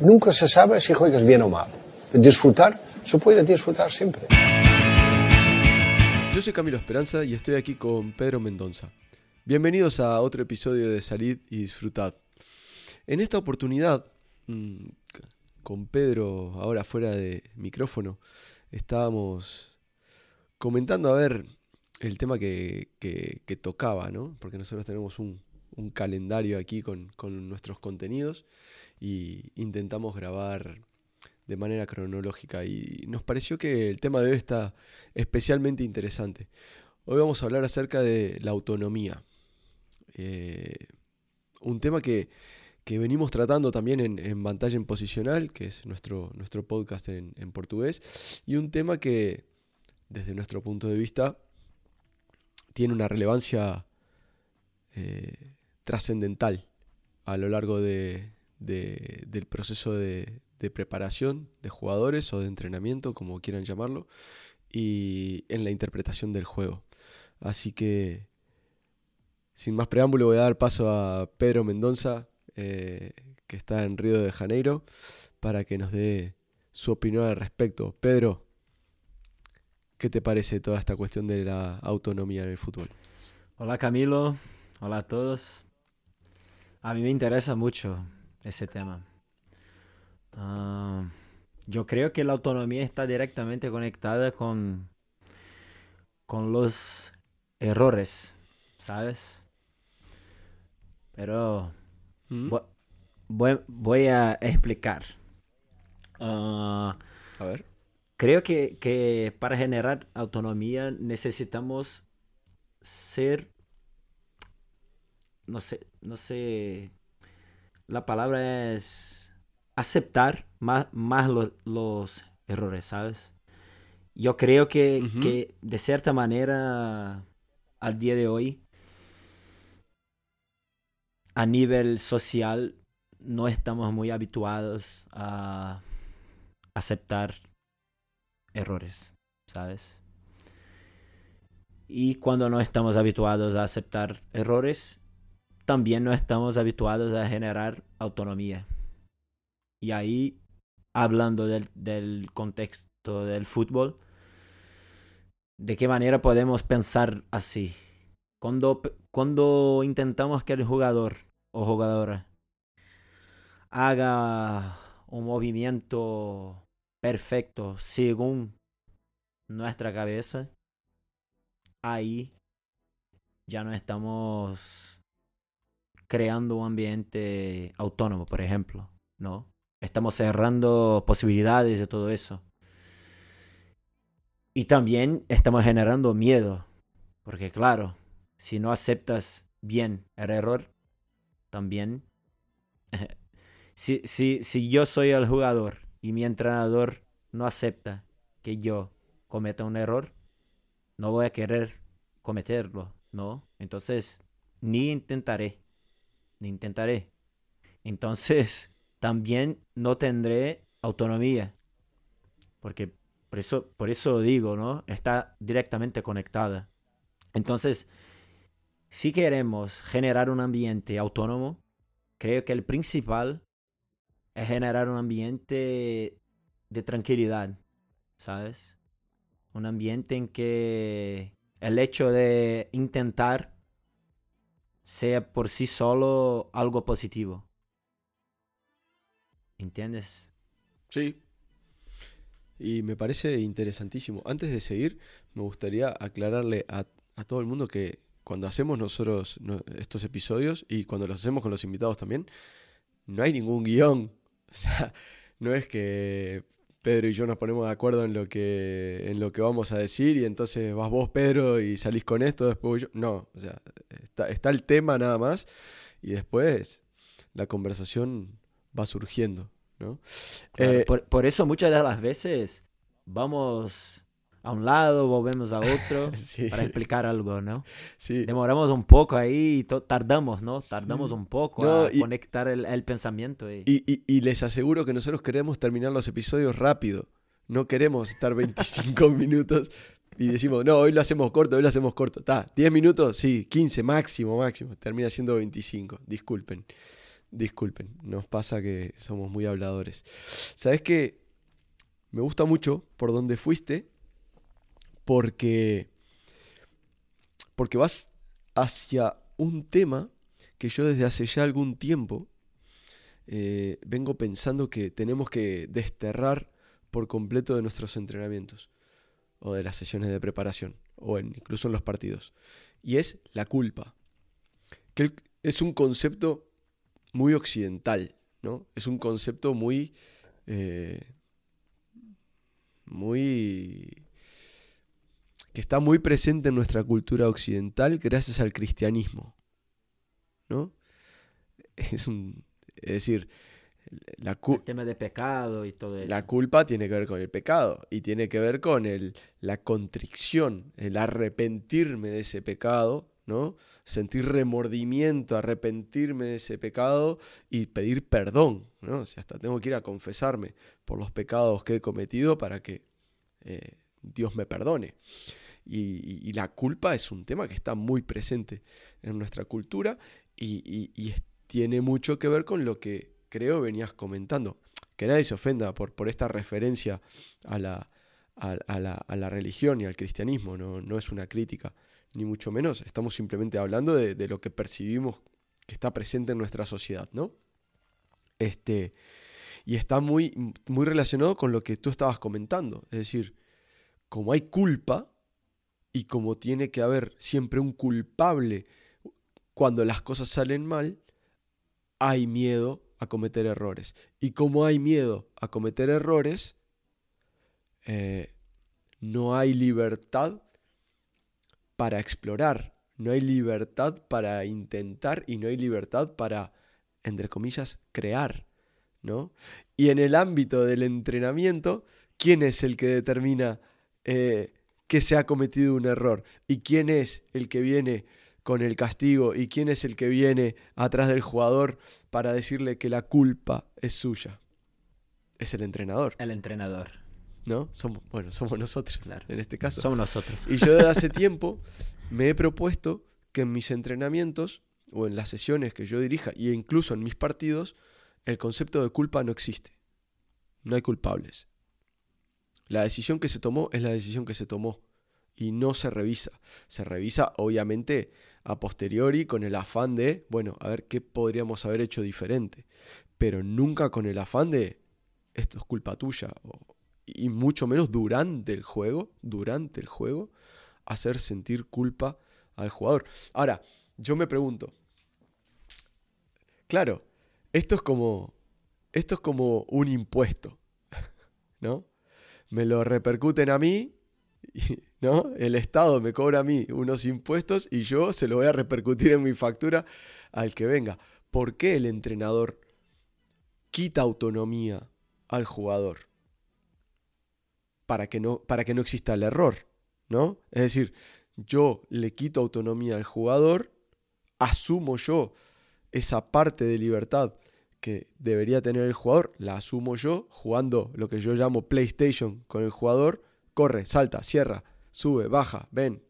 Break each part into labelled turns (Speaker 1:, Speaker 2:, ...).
Speaker 1: Nunca se sabe si juegas bien o mal. Disfrutar, se puede disfrutar siempre.
Speaker 2: Yo soy Camilo Esperanza y estoy aquí con Pedro Mendonza. Bienvenidos a otro episodio de Salid y Disfrutad. En esta oportunidad, mm, con Pedro ahora fuera de micrófono, estábamos comentando a ver el tema que, tocaba, ¿no? Porque nosotros tenemos un, calendario aquí con, nuestros contenidos y intentamos grabar de manera cronológica y nos pareció que el tema de hoy está especialmente interesante. Hoy vamos a hablar acerca de la autonomía. Eh, un tema que, venimos tratando también en, en Pantalla en Posicional, que es nuestro, nuestro podcast en, en portugués, y un tema que desde nuestro punto de vista tiene una relevancia eh, trascendental a lo largo de, del proceso de, preparación de jugadores o de entrenamiento, como quieran llamarlo, y en la interpretación del juego. Así que, sin más preámbulo, voy a dar paso a Pedro Mendonza, eh, que está en Río de Janeiro, para que nos dé su opinión al respecto. Pedro, ¿Qué te parece toda esta cuestión de la autonomía en el fútbol?
Speaker 3: Hola Camilo, hola a todos. A mí me interesa mucho ese tema. Ah, yo creo que la autonomía está directamente conectada con, con los errores, ¿sabes? Pero ¿Mm? voy, a explicar.
Speaker 2: Ah, a ver
Speaker 3: creo que, para generar autonomía necesitamos ser, no sé, no sé, la palabra es aceptar más, más los errores, ¿sabes? Yo creo que, que de cierta manera al día de hoy, a nivel social, no estamos muy habituados a aceptar errores, ¿sabes? Y cuando no estamos habituados a aceptar errores, también no estamos habituados a generar autonomía. Y ahí, hablando del, contexto del fútbol, ¿de qué manera podemos pensar así? Cuando, cuando intentamos que el jugador o jugadora haga un movimiento perfecto según nuestra cabeza, ahí ya no estamos creando un ambiente autónomo, por ejemplo, ¿no? Estamos cerrando posibilidades de todo eso. Y también estamos generando miedo, porque claro, si no aceptas bien el error, también... si, si, si yo soy el jugador y mi entrenador no acepta que yo cometa un error, no voy a querer cometerlo, ¿no? Entonces, ni intentaré, intentaré. Entonces, también no tendré autonomía, porque por eso, por eso digo, ¿no? Está directamente conectada. Entonces, si queremos generar un ambiente autónomo, creo que el principal es generar un ambiente de tranquilidad, ¿sabes? Un ambiente en que el hecho de intentar sea por sí solo algo positivo. ¿Entiendes?
Speaker 2: Sí. Y me parece interesantísimo. Antes de seguir, me gustaría aclararle a, todo el mundo que cuando hacemos nosotros estos episodios y cuando los hacemos con los invitados también, no hay ningún guion. O sea, no es que Pedro y yo nos ponemos de acuerdo en lo que, en lo que vamos a decir y entonces vas vos, Pedro, y salís con esto, después yo. No, o sea, está, el tema nada más y después la conversación va surgiendo, ¿no?
Speaker 3: Eh, por, por, eso muchas de las veces vamos a un lado, volvemos a otro para explicar algo, ¿no? Sí. Demoramos un poco ahí, tardamos, ¿no? Tardamos un poco a conectar el, pensamiento.
Speaker 2: Y... Y, les aseguro que nosotros queremos terminar los episodios rápido. No queremos estar 25 minutos y decimos, no, hoy lo hacemos corto, hoy lo hacemos corto. Está, 10 minutos, sí, 15 máximo, máximo. Termina siendo 25, disculpen. Disculpen, nos pasa que somos muy habladores. ¿Sabes qué? Me gusta mucho por donde fuiste porque porque vas hacia un tema que yo desde hace ya algún tiempo eh, vengo pensando que tenemos que desterrar por completo de nuestros entrenamientos o de las sesiones de preparación o incluso en los partidos. Y es la culpa. Que es un concepto muy occidental, ¿no? Es un concepto muy... Eh, muy... que está muy presente en nuestra cultura occidental gracias al cristianismo, ¿no? Es un... Es decir,
Speaker 3: la el tema de pecado y todo eso.
Speaker 2: La culpa tiene que ver con el pecado y tiene que ver con el, la contrición, el arrepentirme de ese pecado, ¿no? Sentir remordimiento, arrepentirme de ese pecado y pedir perdón, ¿no? O sea, hasta tengo que ir a confesarme por los pecados que he cometido para que eh, Dios me perdone. Y, la culpa es un tema que está muy presente en nuestra cultura y, tiene mucho que ver con lo que creo venías comentando. Que nadie se ofenda por, esta referencia a la, religión y al cristianismo, no, no, es una crítica, ni mucho menos. Estamos simplemente hablando de, lo que percibimos que está presente en nuestra sociedad, ¿no? Este, y está muy, muy relacionado con lo que tú estabas comentando. Es decir, como hay culpa y como tiene que haber siempre un culpable cuando las cosas salen mal, hay miedo a cometer errores. Y como hay miedo a cometer errores, eh, no hay libertad para explorar, no hay libertad para intentar y no hay libertad para, entre comillas, crear. ¿no? Y en el ámbito del entrenamiento, ¿quién es el que determina eh, que se ha cometido un error? ¿Y quién es el que viene con el castigo y quién es el que viene atrás del jugador para decirle que la culpa es suya. Es el entrenador.
Speaker 3: El entrenador.
Speaker 2: ¿No? Somos, bueno, somos nosotros en este caso.
Speaker 3: Somos nosotros.
Speaker 2: Y yo desde hace tiempo me he propuesto que en mis entrenamientos o en las sesiones que yo dirija e incluso en mis partidos, el concepto de culpa no existe. No hay culpables. La decisión que se tomó es la decisión que se tomó y no se revisa. Se revisa obviamente a posteriori con el afán de, bueno, a ver qué podríamos haber hecho diferente, pero nunca con el afán de, esto es culpa tuya, y mucho menos durante el juego, durante el juego, hacer sentir culpa al jugador. Ahora, yo me pregunto, claro, esto es como, esto es como un impuesto, ¿no? Me lo repercuten a mí ¿no? El Estado me cobra a mí unos impuestos y yo se lo voy a repercutir en mi factura al que venga. ¿Por qué el entrenador quita autonomía al jugador? Para que no, para que no exista el error, ¿no? Es decir, yo le quito autonomía al jugador, asumo yo esa parte de libertad que debería tener el jugador, la asumo yo jugando lo que yo llamo PlayStation con el jugador corre, salta, cierra, sube, baja, ven,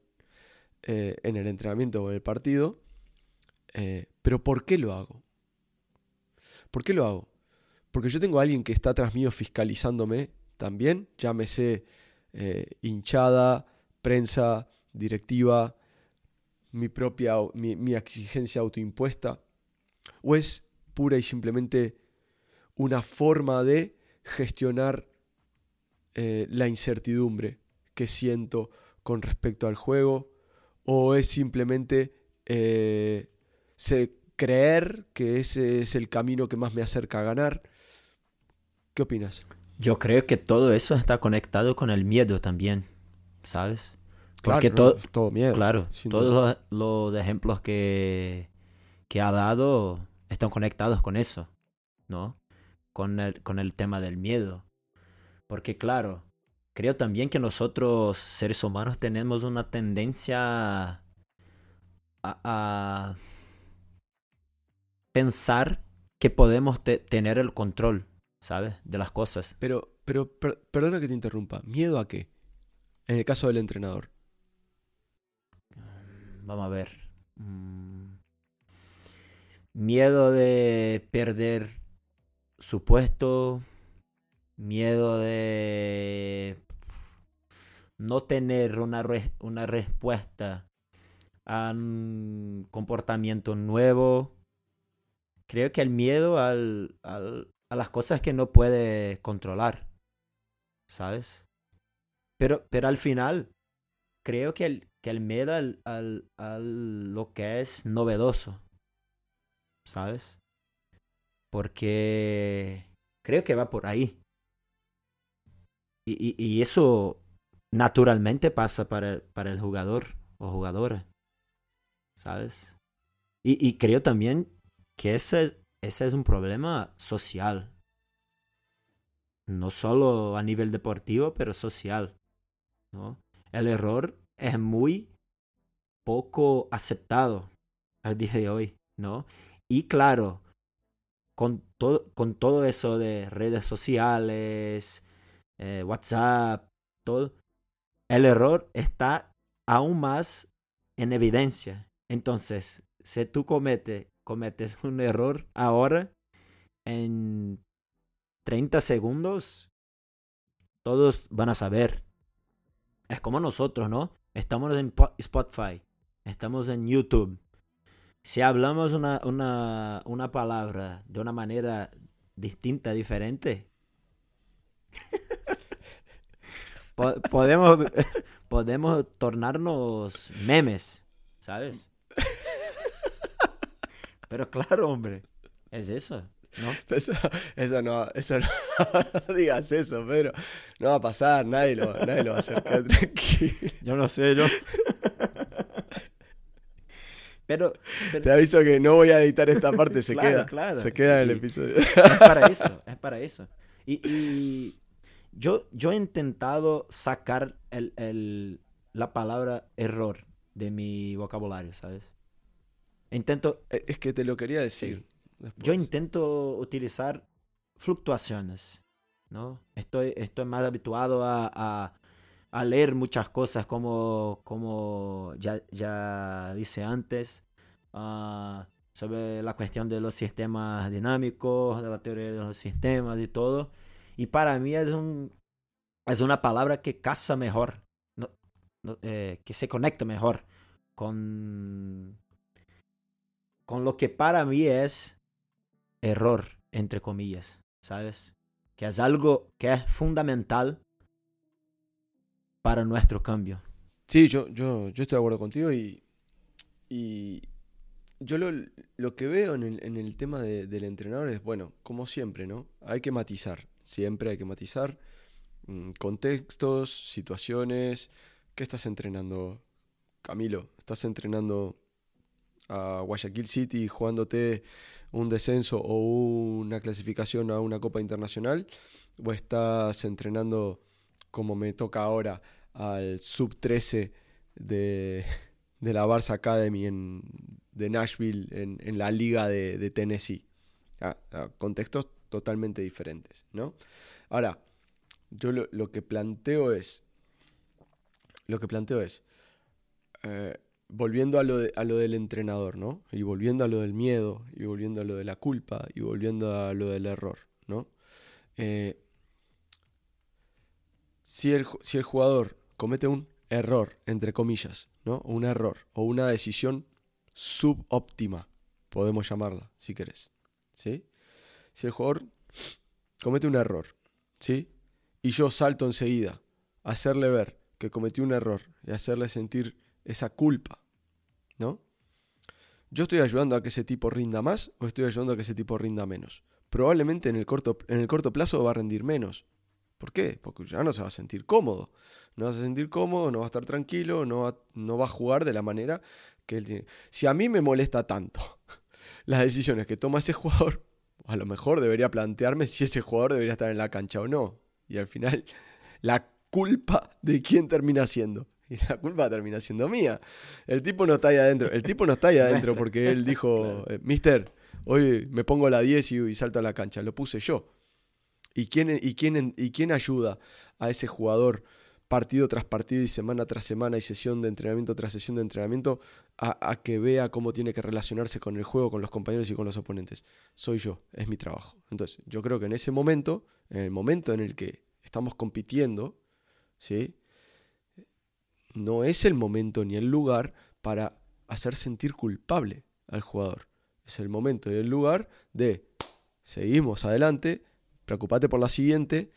Speaker 2: eh, en el entrenamiento o en el partido. Eh, pero ¿por qué lo hago? ¿Por qué lo hago? Porque yo tengo a alguien que está atrás mío fiscalizándome también, llámese eh, hinchada, prensa, directiva, mi propia mi, mi exigencia autoimpuesta, o es pura y simplemente una forma de gestionar eh, la incertidumbre que siento con respecto al juego o es simplemente eh, creer que ese es el camino que más me acerca a ganar. ¿Qué opinas?
Speaker 3: Yo creo que todo eso está conectado con el miedo también, ¿sabes?
Speaker 2: Porque todo, todo miedo.
Speaker 3: Claro, todos los, ejemplos que, que ha dado están conectados con eso, ¿no? Con el, con el tema del miedo. Porque claro, creo también que nosotros seres humanos tenemos una tendencia a, pensar que podemos tener el control, ¿sabes? De las cosas.
Speaker 2: Pero, pero, perdona que te interrumpa. ¿Miedo a qué? En el caso del entrenador.
Speaker 3: Vamos a ver. Mm. Miedo de perder su puesto, miedo de no tener una, una respuesta a un comportamiento nuevo. Creo que el miedo al, a las cosas que no puede controlar, ¿sabes? Pero, pero al final, creo que el, que el miedo al, al, lo que es novedoso, ¿sabes? Porque creo que va por ahí. Y, y, eso naturalmente pasa para, para el jugador o jugadora, ¿sabes? Y, y creo también que ese, ese es un problema social. No solo a nivel deportivo, pero social. ¿no? El error es muy poco aceptado al día de hoy, ¿no? Y claro, con, todo con todo eso de redes sociales, eh, WhatsApp, todo, el error está aún más en evidencia. Entonces, si tú cometes, cometes un error ahora, en 30 segundos, todos van a saber. Es como nosotros, ¿no? Estamos en Spotify, estamos en YouTube. Si hablamos una, una, una palabra de una manera distinta, diferente, podemos, podemos tornarnos memes, ¿sabes? Pero claro, hombre, es eso. ¿No?
Speaker 2: Eso, no, eso no, digas eso, pero no va a pasar, nadie lo, nadie lo va a hacer, tranquilo.
Speaker 3: Yo no sé, yo. Pero,
Speaker 2: Te aviso que no voy a editar esta parte, se queda. Claro. Se queda en el episodio. Es
Speaker 3: para eso, es para eso. Y, yo, yo he intentado sacar el, el, la palabra error de mi vocabulario, ¿sabes? Intento...
Speaker 2: E, es que te lo quería decir.
Speaker 3: Yo intento utilizar fluctuaciones, ¿no? Estoy, estoy más habituado a, a, leer muchas cosas como, como ya, ya dice antes, uh, sobre la cuestión de los sistemas dinámicos, de la teoría de los sistemas y todo. Y para mí es, un, es una palabra que casa mejor, eh, que se conecta mejor con, con lo que para mí es error, entre comillas, ¿sabes? Que es algo que es fundamental para nuestro cambio.
Speaker 2: Sí, yo, yo, yo estoy de acuerdo contigo y, y yo lo, lo que veo en el, en el tema de, del entrenador es, bueno, como siempre, ¿no? Hay que matizar, siempre hay que matizar mm, contextos, situaciones. ¿Qué estás entrenando, Camilo? ¿Estás entrenando a Guayaquil City jugándote un descenso o una clasificación a una Copa Internacional? ¿O estás entrenando como me toca ahora al sub 13 de, de la Barça Academy en, de Nashville en, en la liga de, de Tennessee? Ah, ah, contextos totalmente diferentes, ¿no? Ahora, yo lo, que planteo es, lo que planteo es, eh, volviendo a lo, a lo del entrenador, ¿no? Y volviendo a lo del miedo, y volviendo a lo de la culpa, y volviendo a lo del error, ¿no? Eh, si, el, si el jugador comete un error, entre comillas, ¿no? Un error o una decisión subóptima, podemos llamarla, si querés, ¿sí? Si el jugador comete un error, ¿sí? Y yo salto enseguida a hacerle ver que cometió un error y hacerle sentir esa culpa, ¿no? ¿Yo estoy ayudando a que ese tipo rinda más o estoy ayudando a que ese tipo rinda menos? Probablemente en el corto, en el corto plazo va a rendir menos. ¿Por qué? Porque ya no se va a sentir cómodo. No va a sentir cómodo, no va a estar tranquilo, no va, no va a jugar de la manera que él tiene. Si a mí me molesta tanto las decisiones que toma ese jugador, a lo mejor debería plantearme si ese jugador debería estar en la cancha o no. Y al final, la culpa de quién termina siendo. Y la culpa termina siendo mía. El tipo no está ahí adentro. El tipo no está ahí adentro porque él dijo, eh, Mister, hoy me pongo la 10 y, salto a la cancha. Lo puse yo. ¿Y quién, y, quién, ¿Y quién ayuda a ese jugador partido tras partido y semana tras semana y sesión de entrenamiento tras sesión de entrenamiento a, que vea cómo tiene que relacionarse con el juego, con los compañeros y con los oponentes. Soy yo, es mi trabajo. Entonces, yo creo que en ese momento, en el momento en el que estamos compitiendo, ¿sí? no es el momento ni el lugar para hacer sentir culpable al jugador. Es el momento y el lugar de seguimos adelante, preocupate por la siguiente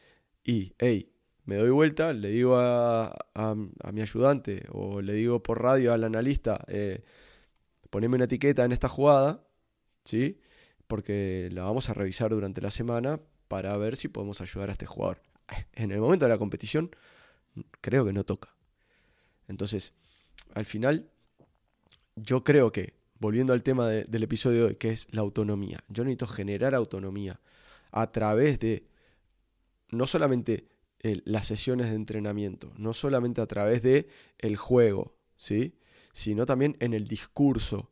Speaker 2: y, hey, me doy vuelta, le digo a, mi ayudante o le digo por radio al analista, eh, poneme una etiqueta en esta jugada, ¿sí? Porque la vamos a revisar durante la semana para ver si podemos ayudar a este jugador. En el momento de la competición, creo que no toca. Entonces, al final, yo creo que, volviendo al tema del episodio de hoy, que es la autonomía, yo necesito generar autonomía a través de no solamente las sesiones de entrenamiento, no solamente a través de el juego, ¿sí? sino también en el discurso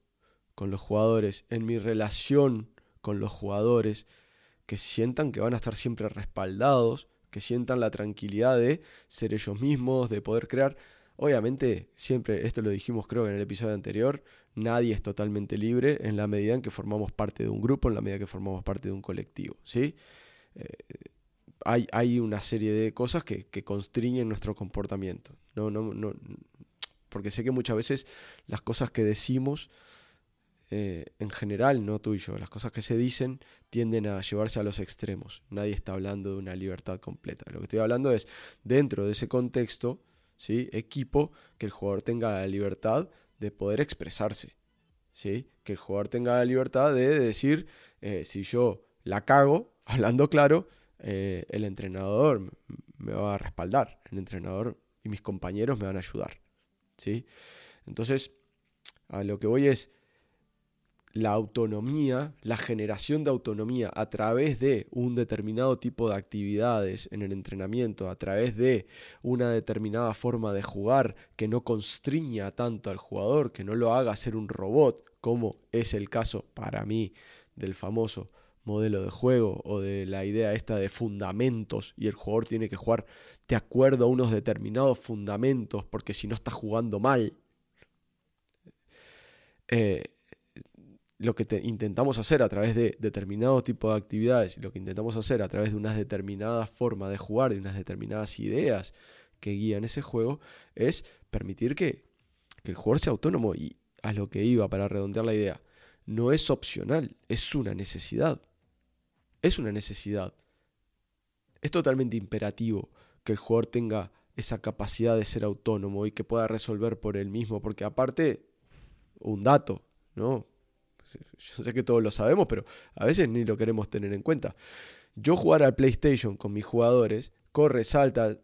Speaker 2: con los jugadores, en mi relación con los jugadores, que sientan que van a estar siempre respaldados, que sientan la tranquilidad de ser ellos mismos, de poder crear. Obviamente, siempre, esto lo dijimos creo en el episodio anterior, nadie es totalmente libre en la medida en que formamos parte de un grupo, en la medida que formamos parte de un colectivo, ¿sí? Eh, hay, hay, una serie de cosas que, que constriñen nuestro comportamiento. No, no, no, porque sé que muchas veces las cosas que decimos, eh, en general, no tú y yo, las cosas que se dicen tienden a llevarse a los extremos. Nadie está hablando de una libertad completa. Lo que estoy hablando es, dentro de ese contexto, ¿sí? equipo, que el jugador tenga la libertad de poder expresarse. ¿sí? Que el jugador tenga la libertad de decir, eh, si yo la cago, hablando claro, eh, el entrenador me va a respaldar, el entrenador y mis compañeros me van a ayudar. ¿sí? Entonces, a lo que voy es, la autonomía, la generación de autonomía a través de un determinado tipo de actividades en el entrenamiento, a través de una determinada forma de jugar que no constriña tanto al jugador, que no lo haga ser un robot, como es el caso para mí del famoso modelo de juego o de la idea esta de fundamentos y el jugador tiene que jugar de acuerdo a unos determinados fundamentos porque si no está jugando mal. Eh, lo que intentamos hacer a través de determinado tipo de actividades lo que intentamos hacer a través de unas determinadas formas de jugar, de unas determinadas ideas que guían ese juego, es permitir que, que el jugador sea autónomo y a lo que iba para redondear la idea. No es opcional, es una necesidad. Es una necesidad. Es totalmente imperativo que el jugador tenga esa capacidad de ser autónomo y que pueda resolver por él mismo, porque aparte, un dato, ¿no? Yo sé que todos lo sabemos, pero a veces ni lo queremos tener en cuenta. Yo jugar al PlayStation con mis jugadores, corre, salta,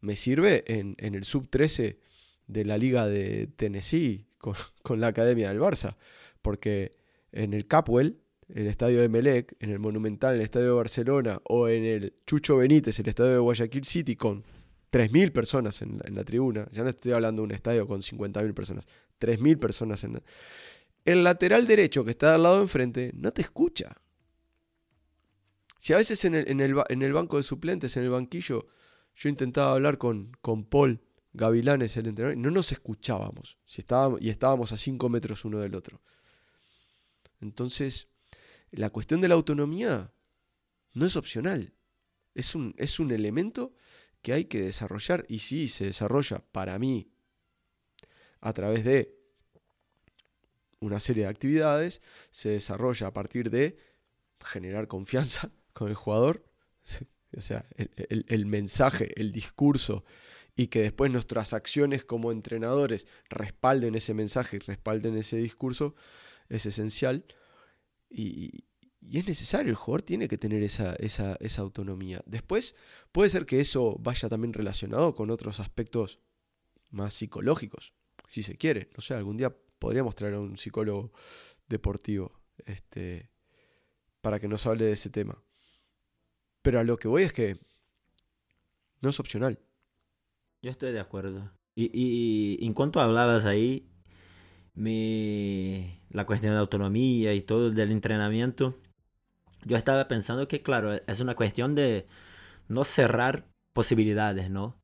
Speaker 2: me sirve en, el sub 13 de la liga de Tennessee con, la academia del Barça. Porque en el Capwell, el estadio de Melec, en el Monumental, el estadio de Barcelona, o en el Chucho Benítez, el estadio de Guayaquil City, con 3.000 personas en la, en la, tribuna. Ya no estoy hablando de un estadio con 50.000 personas. 3.000 personas en la el lateral derecho que está al lado enfrente no te escucha. Si a veces en el, banco de suplentes, en el banquillo, yo intentaba hablar con, con Paul Gavilanes, el entrenador, y no nos escuchábamos. Si estábamos, y estábamos a 5 metros uno del otro. Entonces, la cuestión de la autonomía no es opcional. Es un, es un elemento que hay que desarrollar y sí se desarrolla para mí a través de una serie de actividades, se desarrolla a partir de generar confianza con el jugador, o sea, el, mensaje, el discurso, y que después nuestras acciones como entrenadores respalden ese mensaje y respalden ese discurso, es esencial. Y, es necesario, el jugador tiene que tener esa, esa, autonomía. Después puede ser que eso vaya también relacionado con otros aspectos más psicológicos, si se quiere. No sé, algún día podríamos traer a un psicólogo deportivo este, para que nos hable de ese tema. Pero a lo que voy es que no es opcional.
Speaker 3: Yo estoy de acuerdo. Y, y en cuanto hablabas ahí, mi, la cuestión de autonomía y todo del entrenamiento, yo estaba pensando que, claro, es una cuestión de no cerrar posibilidades, ¿no?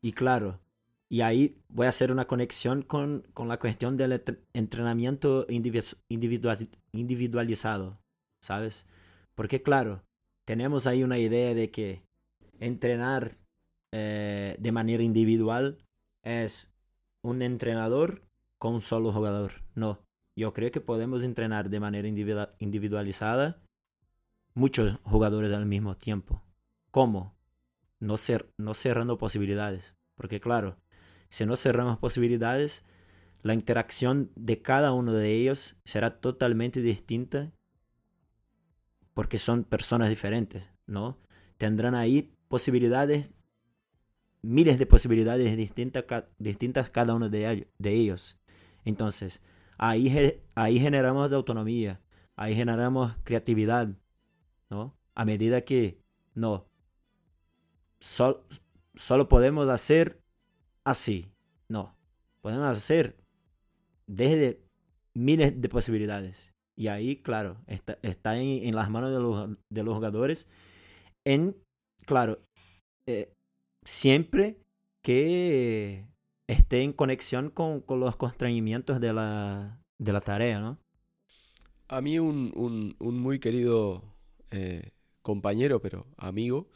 Speaker 3: Y claro, y ahí voy a hacer una conexión con, con la cuestión del entrenamiento individualizado, ¿sabes? Porque claro, tenemos ahí una idea de que entrenar eh, de manera individual es un entrenador con un solo jugador. No, yo creo que podemos entrenar de manera individualizada muchos jugadores al mismo tiempo. ¿Cómo? No, no cerrando posibilidades. Porque claro, si no cerramos posibilidades, la interacción de cada uno de ellos será totalmente distinta porque son personas diferentes, ¿no? Tendrán ahí posibilidades, miles de posibilidades distintas, distintas cada uno de, ellos. Entonces, ahí, ahí generamos autonomía, ahí generamos creatividad, ¿no? A medida que, no, solo podemos hacer así, no, podemos hacer desde miles de posibilidades. Y ahí, claro, está, está en, las manos de los, de los, jugadores. En, claro, eh, siempre que esté en conexión con, con los constreñimientos de la, de la, tarea, ¿no?
Speaker 2: A mí un, un, muy querido eh, compañero, pero amigo,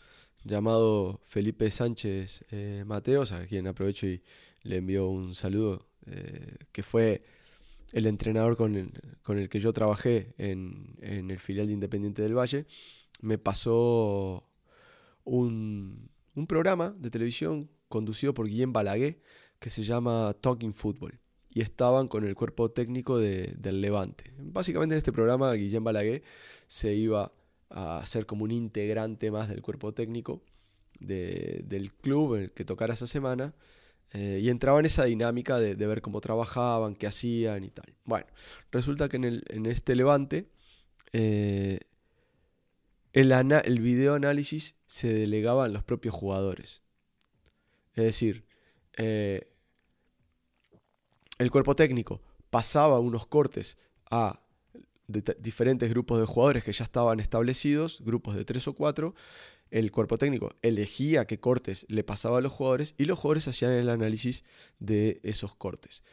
Speaker 2: llamado Felipe Sánchez eh, Mateos, a quien aprovecho y le envío un saludo, eh, que fue el entrenador con el, que yo trabajé en, el filial de Independiente del Valle, me pasó un, programa de televisión conducido por Guillem Balaguer que se llama Talking Football. Y estaban con el cuerpo técnico del Levante. Básicamente en este programa Guillem Balaguer se iba a ser como un integrante más del cuerpo técnico del club en el que tocara esa semana. Eh, y entraba en esa dinámica de, ver cómo trabajaban, qué hacían y tal. Bueno, resulta que en, el, en este levante eh, el, el video análisis se delegaba en los propios jugadores. Es decir, eh, el cuerpo técnico pasaba unos cortes a diferentes grupos de jugadores que ya estaban establecidos, grupos de tres o cuatro, el cuerpo técnico elegía qué cortes le pasaba a los jugadores y los jugadores hacían el análisis de esos cortes.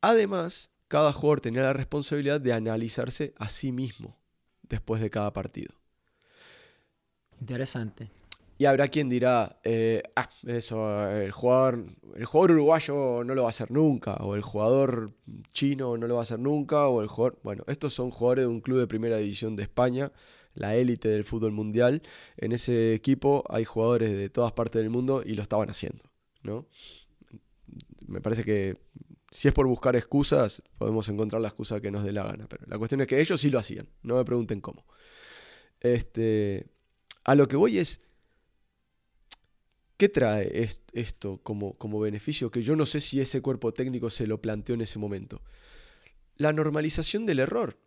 Speaker 2: Además, cada jugador tenía la responsabilidad de analizarse a sí mismo después de cada partido.
Speaker 3: Interesante.
Speaker 2: Y habrá quien dirá, eh, ah, eso, el jugador, el jugador uruguayo no lo va a hacer nunca, o el jugador chino no lo va a hacer nunca, o el jugador... Bueno, estos son jugadores de un club de primera división de España, la élite del fútbol mundial. En ese equipo hay jugadores de todas partes del mundo y lo estaban haciendo, ¿no? Me parece que si es por buscar excusas, podemos encontrar la excusa que nos dé la gana, pero la cuestión es que ellos sí lo hacían, no me pregunten cómo. Este, a lo que voy es ¿Qué trae esto como, como beneficio? Que yo no sé si ese cuerpo técnico se lo planteó en ese momento. La normalización del error.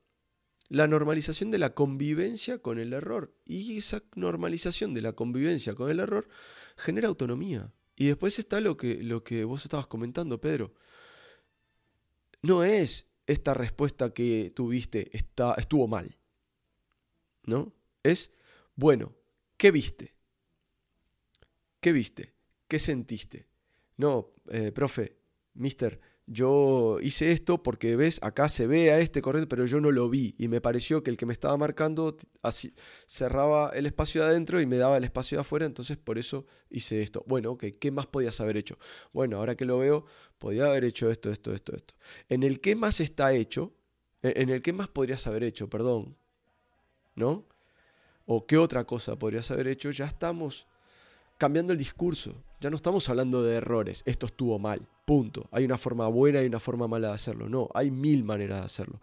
Speaker 2: La normalización de la convivencia con el error. Y esa normalización de la convivencia con el error genera autonomía. Y después está lo que, lo que vos estabas comentando, Pedro. No es esta respuesta que tuviste está, estuvo mal. ¿No? Es, bueno, ¿qué viste? ¿Qué viste? ¿Qué sentiste? No, eh, profe, mister, yo hice esto porque ves, acá se ve a este corriendo, pero yo no lo vi y me pareció que el que me estaba marcando así, cerraba el espacio de adentro y me daba el espacio de afuera, entonces por eso hice esto. Bueno, ok, ¿qué más podías haber hecho? Bueno, ahora que lo veo, podía haber hecho esto, esto, esto, esto. En el qué más está hecho, e, en el qué más podrías haber hecho, perdón, ¿no? O qué otra cosa podrías haber hecho, ya estamos cambiando el discurso. Ya no estamos hablando de errores, esto estuvo mal, punto. Hay una forma buena y una forma mala de hacerlo. No, hay mil maneras de hacerlo.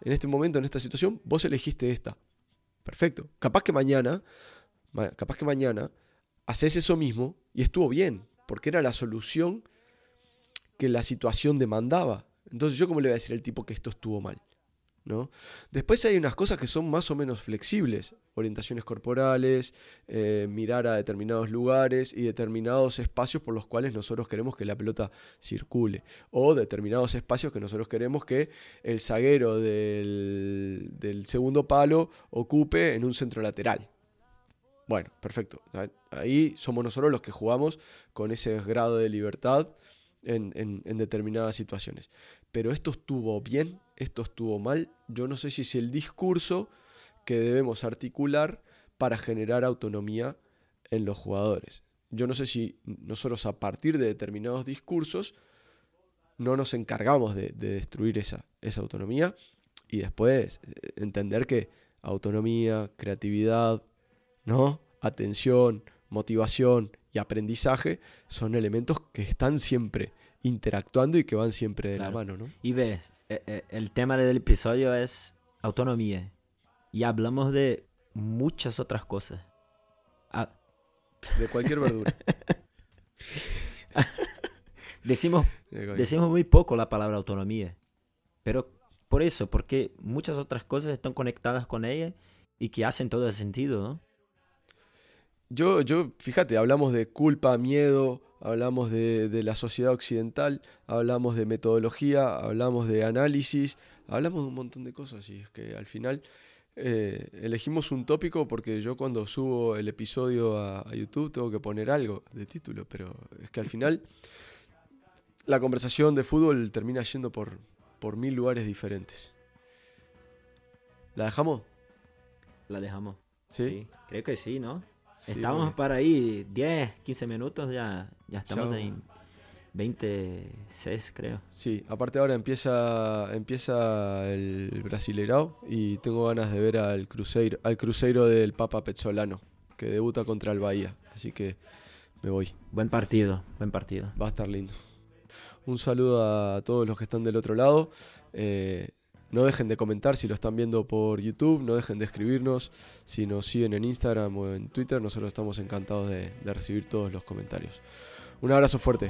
Speaker 2: En este momento, en esta situación, vos elegiste esta. Perfecto. Capaz que mañana, capaz que mañana, haces eso mismo y estuvo bien, porque era la solución que la situación demandaba. Entonces, ¿yo cómo le voy a decir al tipo que esto estuvo mal? Después hay unas cosas que son más o menos flexibles, orientaciones corporales, eh, mirar a determinados lugares y determinados espacios por los cuales nosotros queremos que la pelota circule, o determinados espacios que nosotros queremos que el zaguero del, segundo palo ocupe en un centro lateral. Bueno, perfecto. Ahí somos nosotros los que jugamos con ese grado de libertad en, en, determinadas situaciones. Pero esto estuvo bien, esto estuvo mal. Yo no sé si es el discurso que debemos articular para generar autonomía en los jugadores. Yo no sé si nosotros a partir de determinados discursos no nos encargamos de, destruir esa, esa autonomía y después eh, entender que autonomía, creatividad, ¿no? atención, motivación y aprendizaje son elementos que están siempre interactuando y que van siempre de la mano, ¿no?
Speaker 3: Y ves, eh, eh, el tema del episodio es autonomía. Y hablamos de muchas otras cosas. Ah.
Speaker 2: De cualquier verdura.
Speaker 3: decimos, decimos muy poco la palabra autonomía. Pero por eso, porque muchas otras cosas están conectadas con ella y que hacen todo el sentido, ¿no?
Speaker 2: Yo, yo, fíjate, hablamos de culpa, miedo, hablamos de, la sociedad occidental, hablamos de metodología, hablamos de análisis, hablamos de un montón de cosas y es que al final eh, elegimos un tópico porque yo cuando subo el episodio a, YouTube tengo que poner algo de título, pero es que al final la conversación de fútbol termina yendo por, por mil lugares diferentes. ¿La dejamos?
Speaker 3: La dejamos. ¿Sí? creo que sí, ¿no? Estamos para ahí 10, 15 minutos, ya, ya estamos en 26, creo.
Speaker 2: Sí, aparte ahora empieza empieza el Brasileirao y tengo ganas de ver al Cruzeiro, al Cruzeiro del Papa Pezzolano, que debuta contra el Bahía, así que me voy.
Speaker 3: Buen partido, buen partido.
Speaker 2: Va a estar lindo. Un saludo a todos los que están del otro lado. Eh, no dejen de comentar si lo están viendo por YouTube, no dejen de escribirnos, si nos siguen en Instagram o en Twitter, nosotros estamos encantados de, recibir todos los comentarios. Un abrazo fuerte.